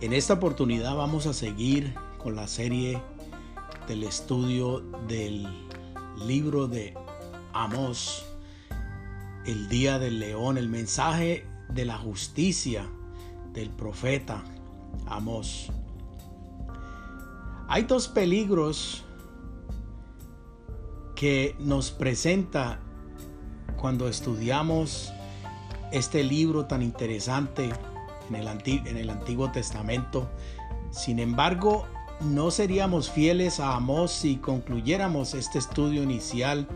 En esta oportunidad vamos a seguir con la serie del estudio del libro de Amós, el día del león, el mensaje de la justicia del profeta Amós. Hay dos peligros que nos presenta cuando estudiamos este libro tan interesante en el, Antiguo Testamento. Sin embargo, no seríamos fieles a Amós si concluyéramos este estudio inicial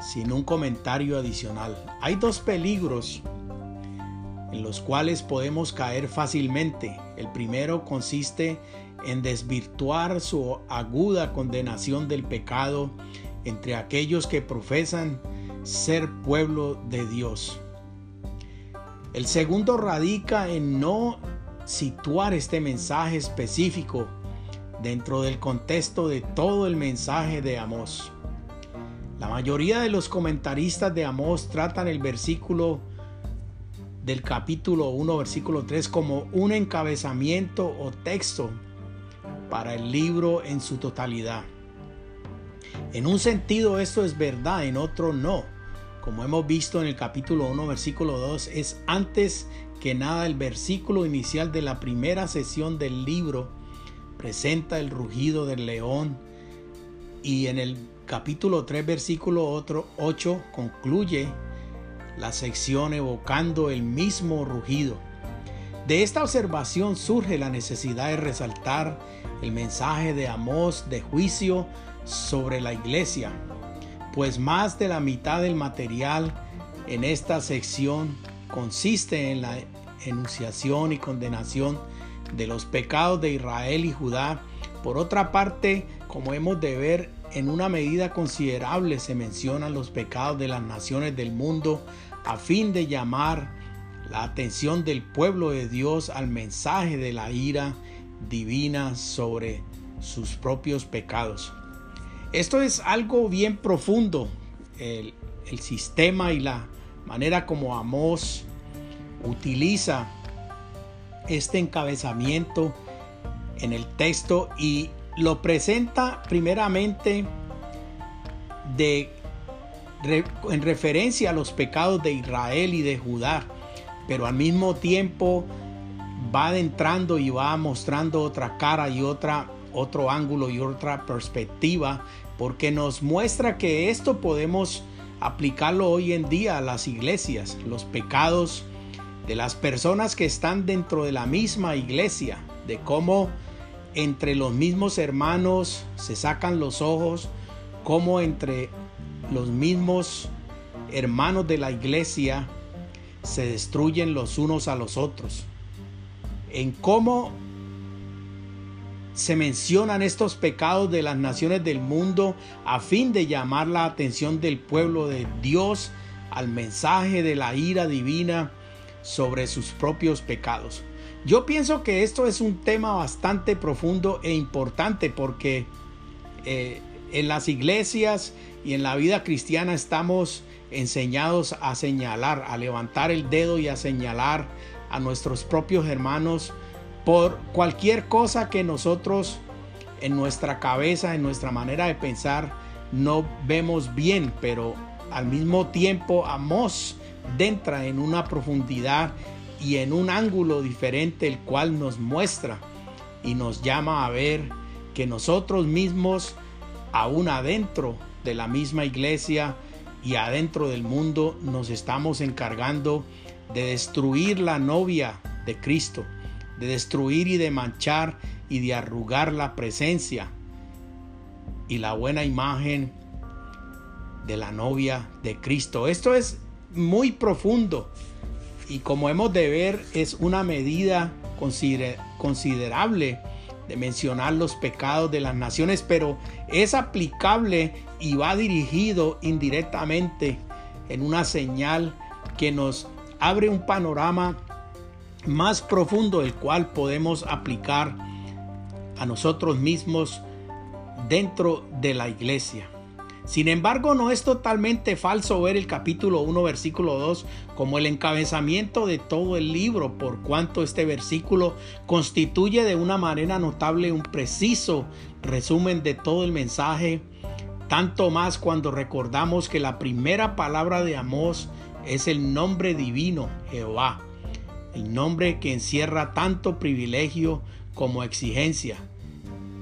sin un comentario adicional. Hay dos peligros en los cuales podemos caer fácilmente. El primero consiste en desvirtuar su aguda condenación del pecado entre aquellos que profesan ser pueblo de Dios. El segundo radica en no situar este mensaje específico dentro del contexto de todo el mensaje de Amós. La mayoría de los comentaristas de Amós tratan el versículo del capítulo 1, versículo 3 como un encabezamiento o texto para el libro en su totalidad. En un sentido esto es verdad, en otro no como hemos visto en el capítulo 1, versículo 2, es antes que nada el versículo inicial de la primera sesión del libro presenta el rugido del león y en el capítulo 3, versículo 8 concluye la sección evocando el mismo rugido. De esta observación surge la necesidad de resaltar el mensaje de Amós de juicio sobre la iglesia, pues más de la mitad del material en esta sección consiste en la enunciación y condenación de los pecados de Israel y Judá. Por otra parte, como hemos de ver, en una medida considerable se mencionan los pecados de las naciones del mundo a fin de llamar la atención del pueblo de Dios al mensaje de la ira divina sobre sus propios pecados. Esto es algo bien profundo, el, sistema y la manera como Amos utiliza este encabezamiento en el texto y lo presenta primeramente en referencia a los pecados de Israel y de Judá, pero al mismo tiempo va adentrando y va mostrando otra cara y otra, otro ángulo y otra perspectiva porque nos muestra que esto podemos aplicarlo hoy en día a las iglesias, los pecados de las personas que están dentro de la misma iglesia, de cómo entre los mismos hermanos se sacan los ojos, cómo entre los mismos hermanos de la iglesia se destruyen los unos a los otros, en cómo se mencionan estos pecados de las naciones del mundo a fin de llamar la atención del pueblo de Dios al mensaje de la ira divina sobre sus propios pecados. Yo pienso que esto es un tema bastante profundo e importante porque eh, en las iglesias y en la vida cristiana estamos enseñados a señalar, a levantar el dedo y a señalar a nuestros propios hermanos por cualquier cosa que nosotros en nuestra cabeza, en nuestra manera de pensar, no vemos bien, pero al mismo tiempo Amos entra en una profundidad y en un ángulo diferente el cual nos muestra y nos llama a ver que nosotros mismos, aún adentro de la misma iglesia y adentro del mundo, nos estamos encargando de destruir la novia de Cristo de destruir y de manchar y de arrugar la presencia y la buena imagen de la novia de Cristo. Esto es muy profundo y como hemos de ver es una medida considerable de mencionar los pecados de las naciones, pero es aplicable y va dirigido indirectamente en una señal que nos abre un panorama más profundo el cual podemos aplicar a nosotros mismos dentro de la iglesia. Sin embargo, no es totalmente falso ver el capítulo 1, versículo 2 como el encabezamiento de todo el libro, por cuanto este versículo constituye de una manera notable un preciso resumen de todo el mensaje, tanto más cuando recordamos que la primera palabra de Amós es el nombre divino, Jehová, el nombre que encierra tanto privilegio como exigencia.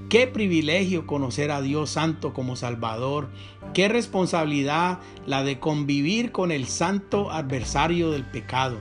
Qué privilegio conocer a Dios Santo como Salvador. Qué responsabilidad la de convivir con el santo adversario del pecado.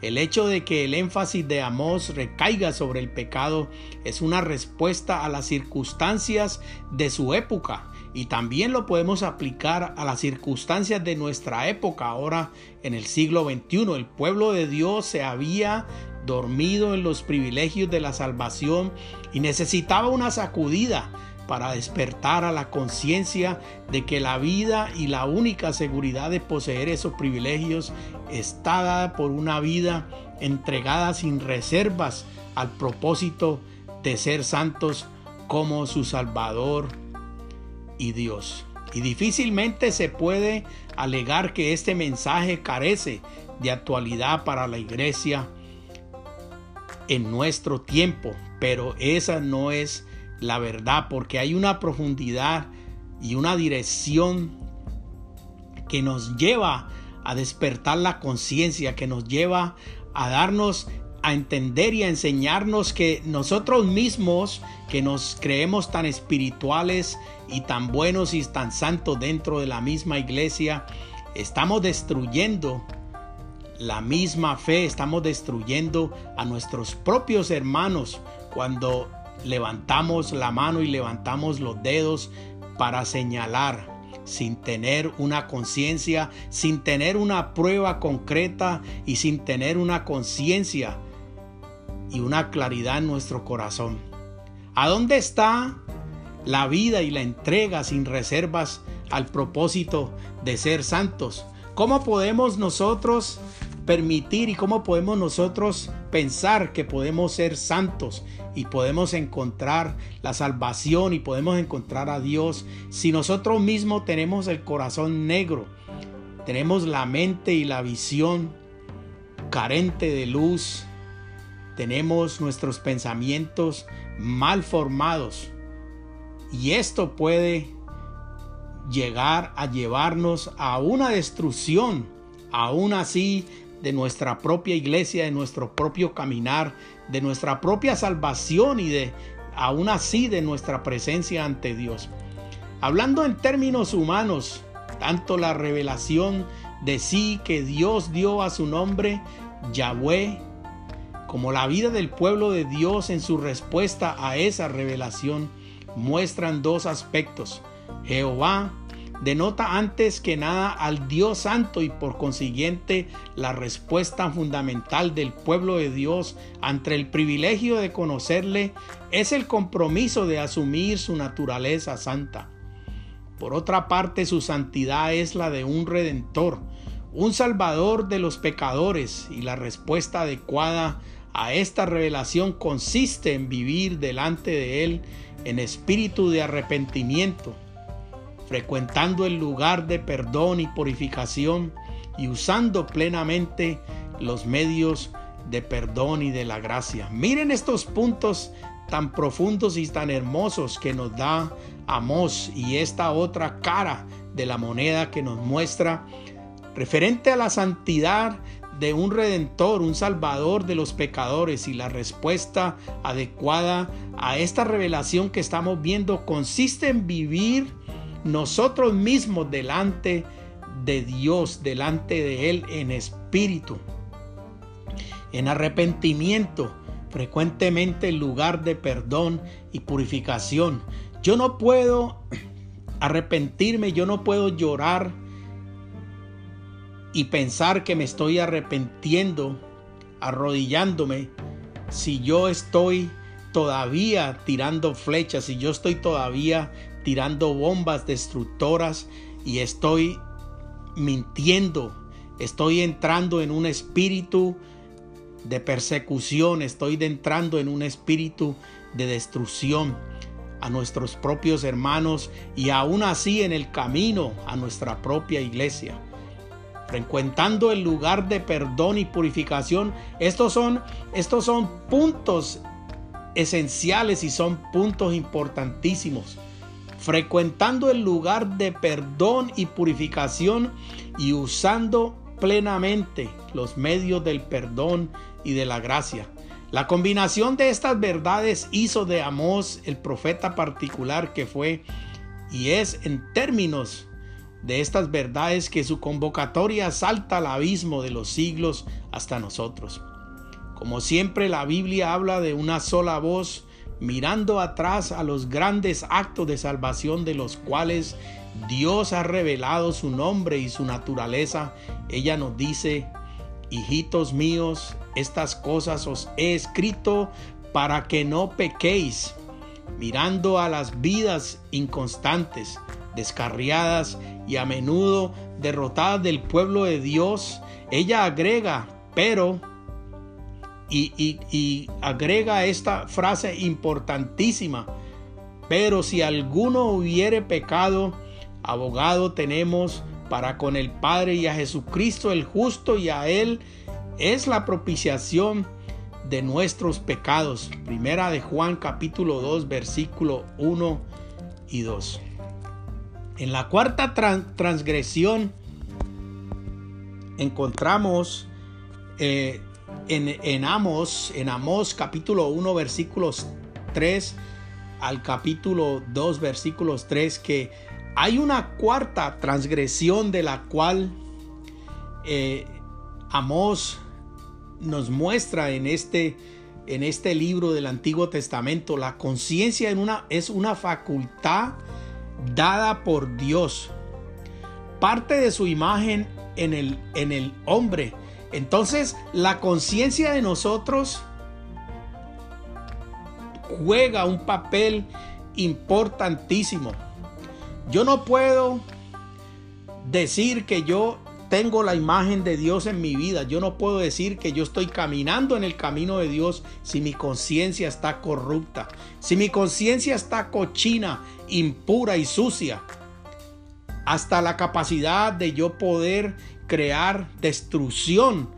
El hecho de que el énfasis de Amós recaiga sobre el pecado es una respuesta a las circunstancias de su época y también lo podemos aplicar a las circunstancias de nuestra época ahora en el siglo XXI. El pueblo de Dios se había dormido en los privilegios de la salvación y necesitaba una sacudida para despertar a la conciencia de que la vida y la única seguridad de poseer esos privilegios está dada por una vida entregada sin reservas al propósito de ser santos como su Salvador y Dios. Y difícilmente se puede alegar que este mensaje carece de actualidad para la iglesia en nuestro tiempo, pero esa no es la verdad, porque hay una profundidad y una dirección que nos lleva a despertar la conciencia, que nos lleva a darnos a entender y a enseñarnos que nosotros mismos, que nos creemos tan espirituales y tan buenos y tan santos dentro de la misma iglesia, estamos destruyendo la misma fe, estamos destruyendo a nuestros propios hermanos cuando levantamos la mano y levantamos los dedos para señalar sin tener una conciencia, sin tener una prueba concreta y sin tener una conciencia y una claridad en nuestro corazón. ¿A dónde está la vida y la entrega sin reservas al propósito de ser santos? ¿Cómo podemos nosotros permitir y cómo podemos nosotros pensar que podemos ser santos y podemos encontrar la salvación y podemos encontrar a Dios si nosotros mismos tenemos el corazón negro, tenemos la mente y la visión carente de luz, tenemos nuestros pensamientos mal formados y esto puede llegar a llevarnos a una destrucción, aún así de nuestra propia iglesia, de nuestro propio caminar, de nuestra propia salvación y de aún así de nuestra presencia ante Dios. Hablando en términos humanos, tanto la revelación de sí que Dios dio a su nombre, Yahweh, como la vida del pueblo de Dios en su respuesta a esa revelación, muestran dos aspectos. Jehová denota antes que nada al Dios Santo y por consiguiente la respuesta fundamental del pueblo de Dios ante el privilegio de conocerle es el compromiso de asumir su naturaleza santa. Por otra parte, su santidad es la de un redentor, un salvador de los pecadores y la respuesta adecuada a esta revelación consiste en vivir delante de Él en espíritu de arrepentimiento frecuentando el lugar de perdón y purificación y usando plenamente los medios de perdón y de la gracia. Miren estos puntos tan profundos y tan hermosos que nos da Amós y esta otra cara de la moneda que nos muestra referente a la santidad de un redentor, un salvador de los pecadores y la respuesta adecuada a esta revelación que estamos viendo consiste en vivir nosotros mismos delante de Dios, delante de Él en espíritu, en arrepentimiento, frecuentemente en lugar de perdón y purificación, Yo no puedo arrepentirme, yo no puedo llorar y pensar que me estoy arrepintiendo, arrodillándome, si yo estoy todavía tirando flechas, si yo estoy todavía tirando bombas destructoras y estoy mintiendo, estoy entrando en un espíritu de persecución, estoy entrando en un espíritu de destrucción a nuestros propios hermanos y aún así en el camino a nuestra propia iglesia. Frecuentando el lugar de perdón y purificación, estos son, estos son puntos esenciales y son puntos importantísimos. Frecuentando el lugar de perdón y purificación y usando plenamente los medios del perdón y de la gracia. La combinación de estas verdades hizo de Amós el profeta particular que fue y es en términos de estas verdades que su convocatoria salta al abismo de los siglos hasta nosotros. Como siempre la Biblia habla de una sola voz, mirando atrás a los grandes actos de salvación de los cuales Dios ha revelado su nombre y su naturaleza. Ella nos dice, hijitos míos, estas cosas os he escrito para que no pequéis, mirando a las vidas inconstantes, descarriadas y a menudo derrotadas del pueblo de Dios. Ella agrega, pero, y, y agrega esta frase importantísima, pero si alguno hubiere pecado, abogado tenemos para con el Padre y a Jesucristo el justo y a Él es la propiciación de nuestros pecados. Primera de Juan capítulo 2 versículo 1 y 2. En la cuarta transgresión encontramos eh, en, Amos, en Amos capítulo 1 versículos 3 al capítulo 2 versículos 3 que hay una cuarta transgresión de la cual eh, Amós nos muestra en este, en este libro del Antiguo Testamento. La conciencia es una facultad dada por Dios. Parte de su imagen en el, en el hombre. Entonces la conciencia de nosotros juega un papel importantísimo. Yo no puedo decir que yo tengo la imagen de Dios en mi vida. Yo no puedo decir que yo estoy caminando en el camino de Dios si mi conciencia está corrupta, si mi conciencia está cochina, impura y sucia. Hasta la capacidad de yo poder crear destrucción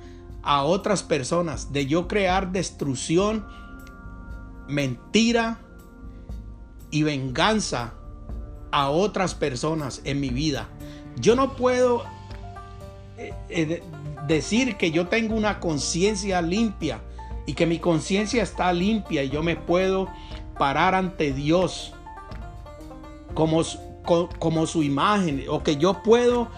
a otras personas, de yo crear destrucción, mentira y venganza a otras personas en mi vida. Yo no puedo eh, decir que yo tengo una conciencia limpia y que mi conciencia está limpia y yo me puedo parar ante Dios como su imagen o que yo puedo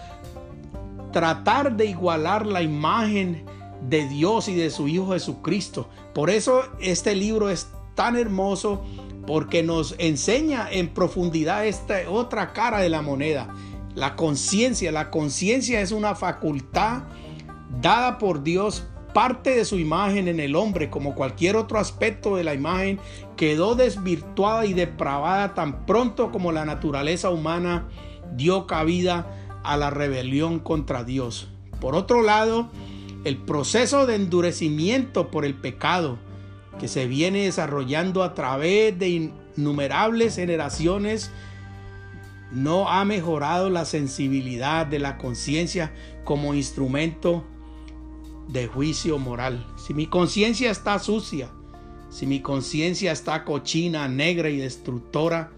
tratar de igualar la imagen de Dios y de su Hijo Jesucristo. Por eso este libro es tan hermoso porque nos enseña en profundidad esta otra cara de la moneda. La conciencia, la conciencia es una facultad dada por Dios, parte de su imagen en el hombre, como cualquier otro aspecto de la imagen, quedó desvirtuada y depravada tan pronto como la naturaleza humana dio cabida a la rebelión contra Dios. Por otro lado, el proceso de endurecimiento por el pecado, que se viene desarrollando a través de innumerables generaciones no ha mejorado la sensibilidad de la conciencia como instrumento de juicio moral. Si mi conciencia está sucia, si mi conciencia está cochina, negra y destructora,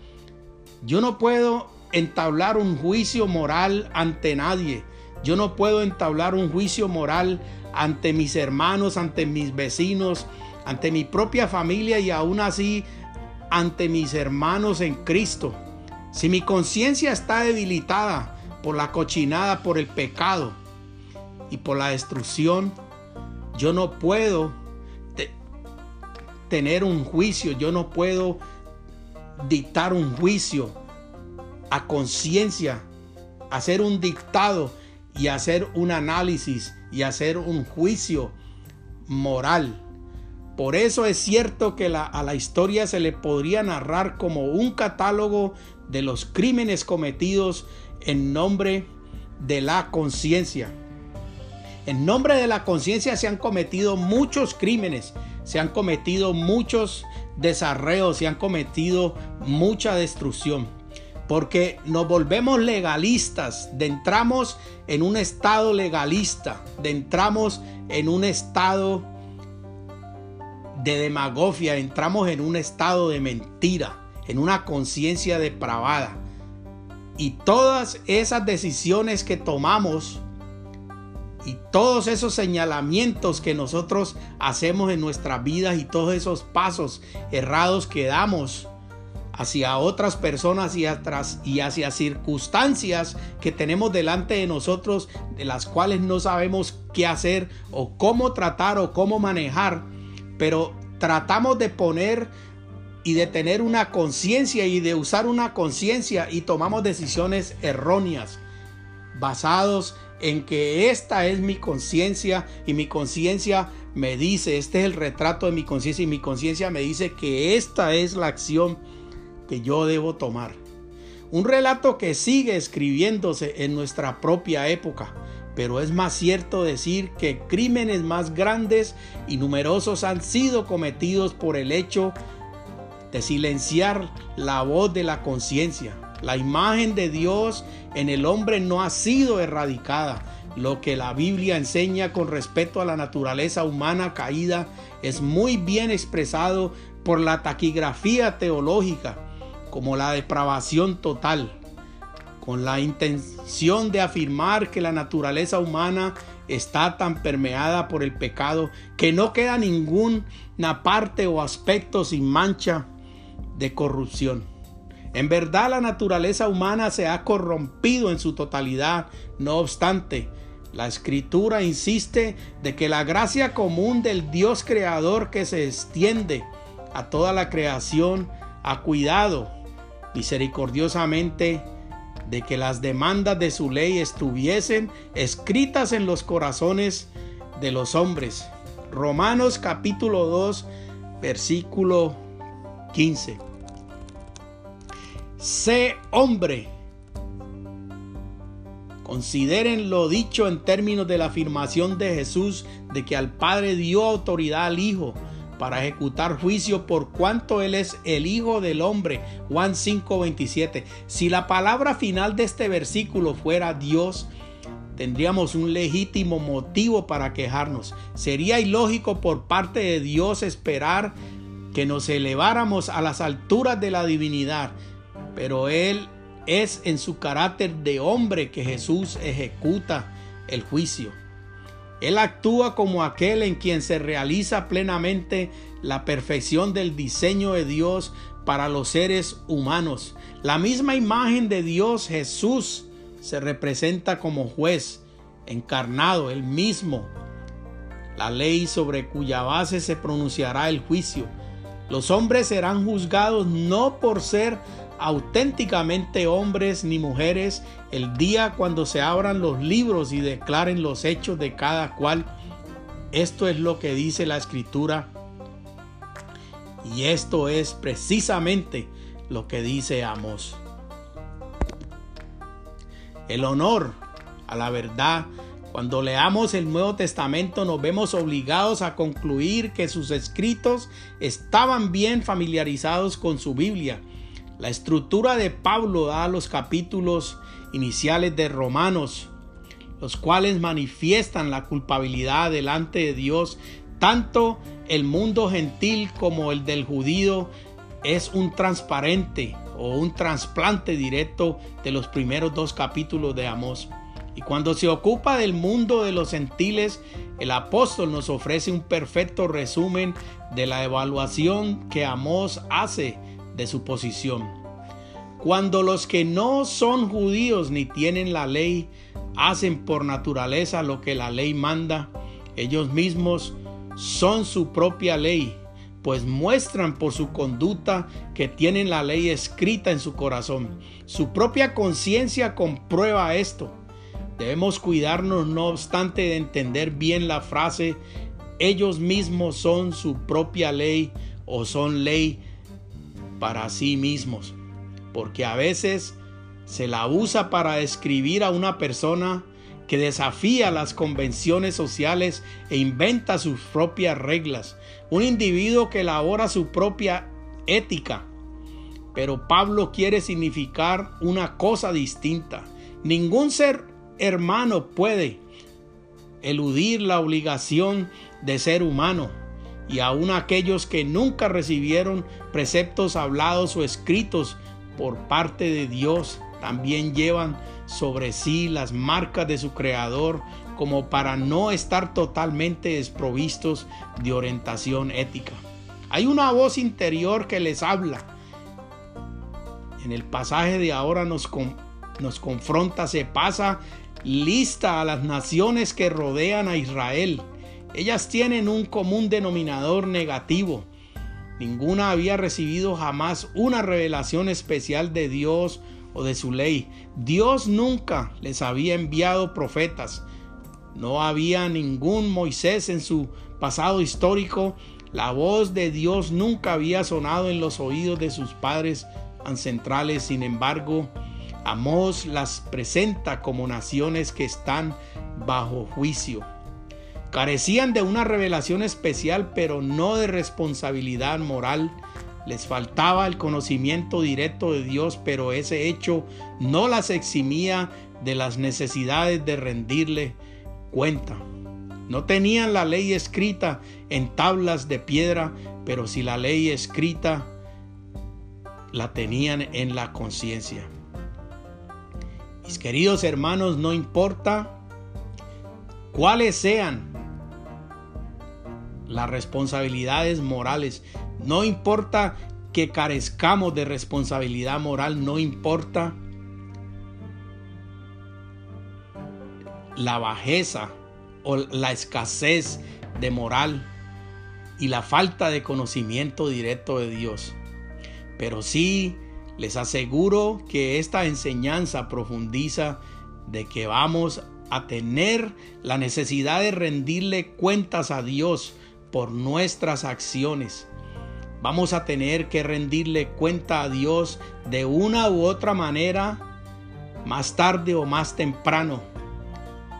yo no puedo entablar un juicio moral ante nadie. Yo no puedo entablar un juicio moral ante mis hermanos, ante mis vecinos, ante mi propia familia y aún así ante mis hermanos en Cristo. Si mi conciencia está debilitada por la cochinada, por el pecado y por la destrucción, yo no puedo tener un juicio, yo no puedo dictar un juicio a conciencia, hacer un dictado y hacer un análisis y hacer un juicio moral. Por eso es cierto que a la historia se le podría narrar como un catálogo de los crímenes cometidos en nombre de la conciencia. En nombre de la conciencia se han cometido muchos crímenes, se han cometido muchos desarreos, se han cometido mucha destrucción. Porque nos volvemos legalistas, entramos en un estado legalista, entramos en un estado de demagogia, entramos en un estado de mentira, en una conciencia depravada. Y todas esas decisiones que tomamos y todos esos señalamientos que nosotros hacemos en nuestras vidas y todos esos pasos errados que damos hacia otras personas y, atrás, y hacia circunstancias que tenemos delante de nosotros de las cuales no sabemos qué hacer o cómo tratar o cómo manejar, pero tratamos de poner y de tener una conciencia y de usar una conciencia y tomamos decisiones erróneas basados en que esta es mi conciencia y mi conciencia me dice, este es el retrato de mi conciencia y mi conciencia me dice que esta es la acción que yo debo tomar. Un relato que sigue escribiéndose en nuestra propia época, pero es más cierto decir que crímenes más grandes y numerosos han sido cometidos por el hecho de silenciar la voz de la conciencia. La imagen de Dios en el hombre no ha sido erradicada. Lo que la Biblia enseña con respecto a la naturaleza humana caída es muy bien expresado por la taquigrafía teológica como la depravación total, con la intención de afirmar que la naturaleza humana está tan permeada por el pecado que no queda ninguna parte o aspecto sin mancha de corrupción. En verdad la naturaleza humana se ha corrompido en su totalidad, no obstante, la escritura insiste de que la gracia común del Dios creador que se extiende a toda la creación ha cuidado misericordiosamente de que las demandas de su ley estuviesen escritas en los corazones de los hombres. Romanos capítulo 2, versículo 15. Sé hombre. Consideren lo dicho en términos de la afirmación de Jesús de que al Padre dio autoridad al Hijo para ejecutar juicio por cuanto Él es el Hijo del Hombre. Juan 5:27. Si la palabra final de este versículo fuera Dios, tendríamos un legítimo motivo para quejarnos. Sería ilógico por parte de Dios esperar que nos eleváramos a las alturas de la divinidad, pero Él es en su carácter de hombre que Jesús ejecuta el juicio. Él actúa como aquel en quien se realiza plenamente la perfección del diseño de Dios para los seres humanos. La misma imagen de Dios Jesús se representa como juez, encarnado, el mismo. La ley sobre cuya base se pronunciará el juicio. Los hombres serán juzgados no por ser auténticamente hombres ni mujeres el día cuando se abran los libros y declaren los hechos de cada cual. Esto es lo que dice la escritura y esto es precisamente lo que dice Amos. El honor a la verdad. Cuando leamos el Nuevo Testamento nos vemos obligados a concluir que sus escritos estaban bien familiarizados con su Biblia la estructura de Pablo da los capítulos iniciales de Romanos, los cuales manifiestan la culpabilidad delante de Dios. Tanto el mundo gentil como el del judío es un transparente o un trasplante directo de los primeros dos capítulos de Amós. Y cuando se ocupa del mundo de los gentiles, el apóstol nos ofrece un perfecto resumen de la evaluación que Amós hace de su posición. Cuando los que no son judíos ni tienen la ley hacen por naturaleza lo que la ley manda, ellos mismos son su propia ley, pues muestran por su conducta que tienen la ley escrita en su corazón. Su propia conciencia comprueba esto. Debemos cuidarnos, no obstante, de entender bien la frase, ellos mismos son su propia ley o son ley para sí mismos, porque a veces se la usa para describir a una persona que desafía las convenciones sociales e inventa sus propias reglas, un individuo que elabora su propia ética. Pero Pablo quiere significar una cosa distinta. Ningún ser hermano puede eludir la obligación de ser humano, y aun aquellos que nunca recibieron preceptos hablados o escritos por parte de Dios también llevan sobre sí las marcas de su Creador como para no estar totalmente desprovistos de orientación ética. Hay una voz interior que les habla. En el pasaje de ahora nos, nos confronta, se pasa lista a las naciones que rodean a Israel. Ellas tienen un común denominador negativo. Ninguna había recibido jamás una revelación especial de Dios o de su ley. Dios nunca les había enviado profetas. No había ningún Moisés en su pasado histórico. La voz de Dios nunca había sonado en los oídos de sus padres ancestrales. Sin embargo, Amós las presenta como naciones que están bajo juicio. Carecían de una revelación especial, pero no de responsabilidad moral les faltaba el conocimiento directo de Dios, pero ese hecho no las eximía de las necesidades de rendirle cuenta. No tenían la ley escrita en tablas de piedra, pero si la ley escrita la tenían en la conciencia. Mis queridos hermanos, no importa cuáles sean las responsabilidades morales no importa que carezcamos de responsabilidad moral, no importa la bajeza o la escasez de moral y la falta de conocimiento directo de Dios. Pero sí les aseguro que esta enseñanza profundiza de que vamos a tener la necesidad de rendirle cuentas a Dios por nuestras acciones Vamos a tener que rendirle cuenta a Dios de una u otra manera, más tarde o más temprano,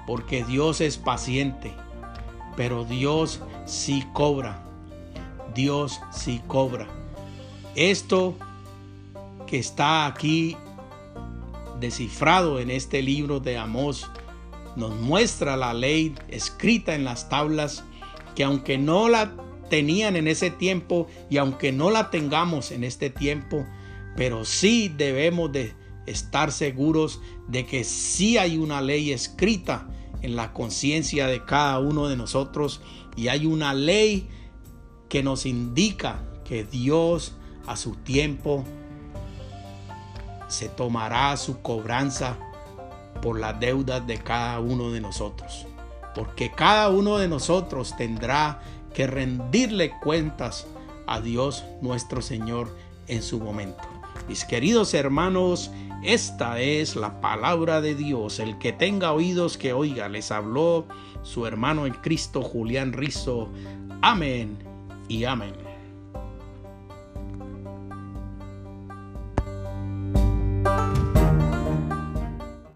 porque Dios es paciente, pero Dios sí cobra. Dios sí cobra. Esto que está aquí descifrado en este libro de Amós nos muestra la ley escrita en las tablas que aunque no la tenían en ese tiempo y aunque no la tengamos en este tiempo, pero sí debemos de estar seguros de que sí hay una ley escrita en la conciencia de cada uno de nosotros y hay una ley que nos indica que Dios a su tiempo se tomará su cobranza por las deudas de cada uno de nosotros. Porque cada uno de nosotros tendrá que rendirle cuentas a Dios nuestro Señor en su momento. Mis queridos hermanos, esta es la palabra de Dios. El que tenga oídos que oiga, les habló su hermano en Cristo Julián Rizo. Amén y amén.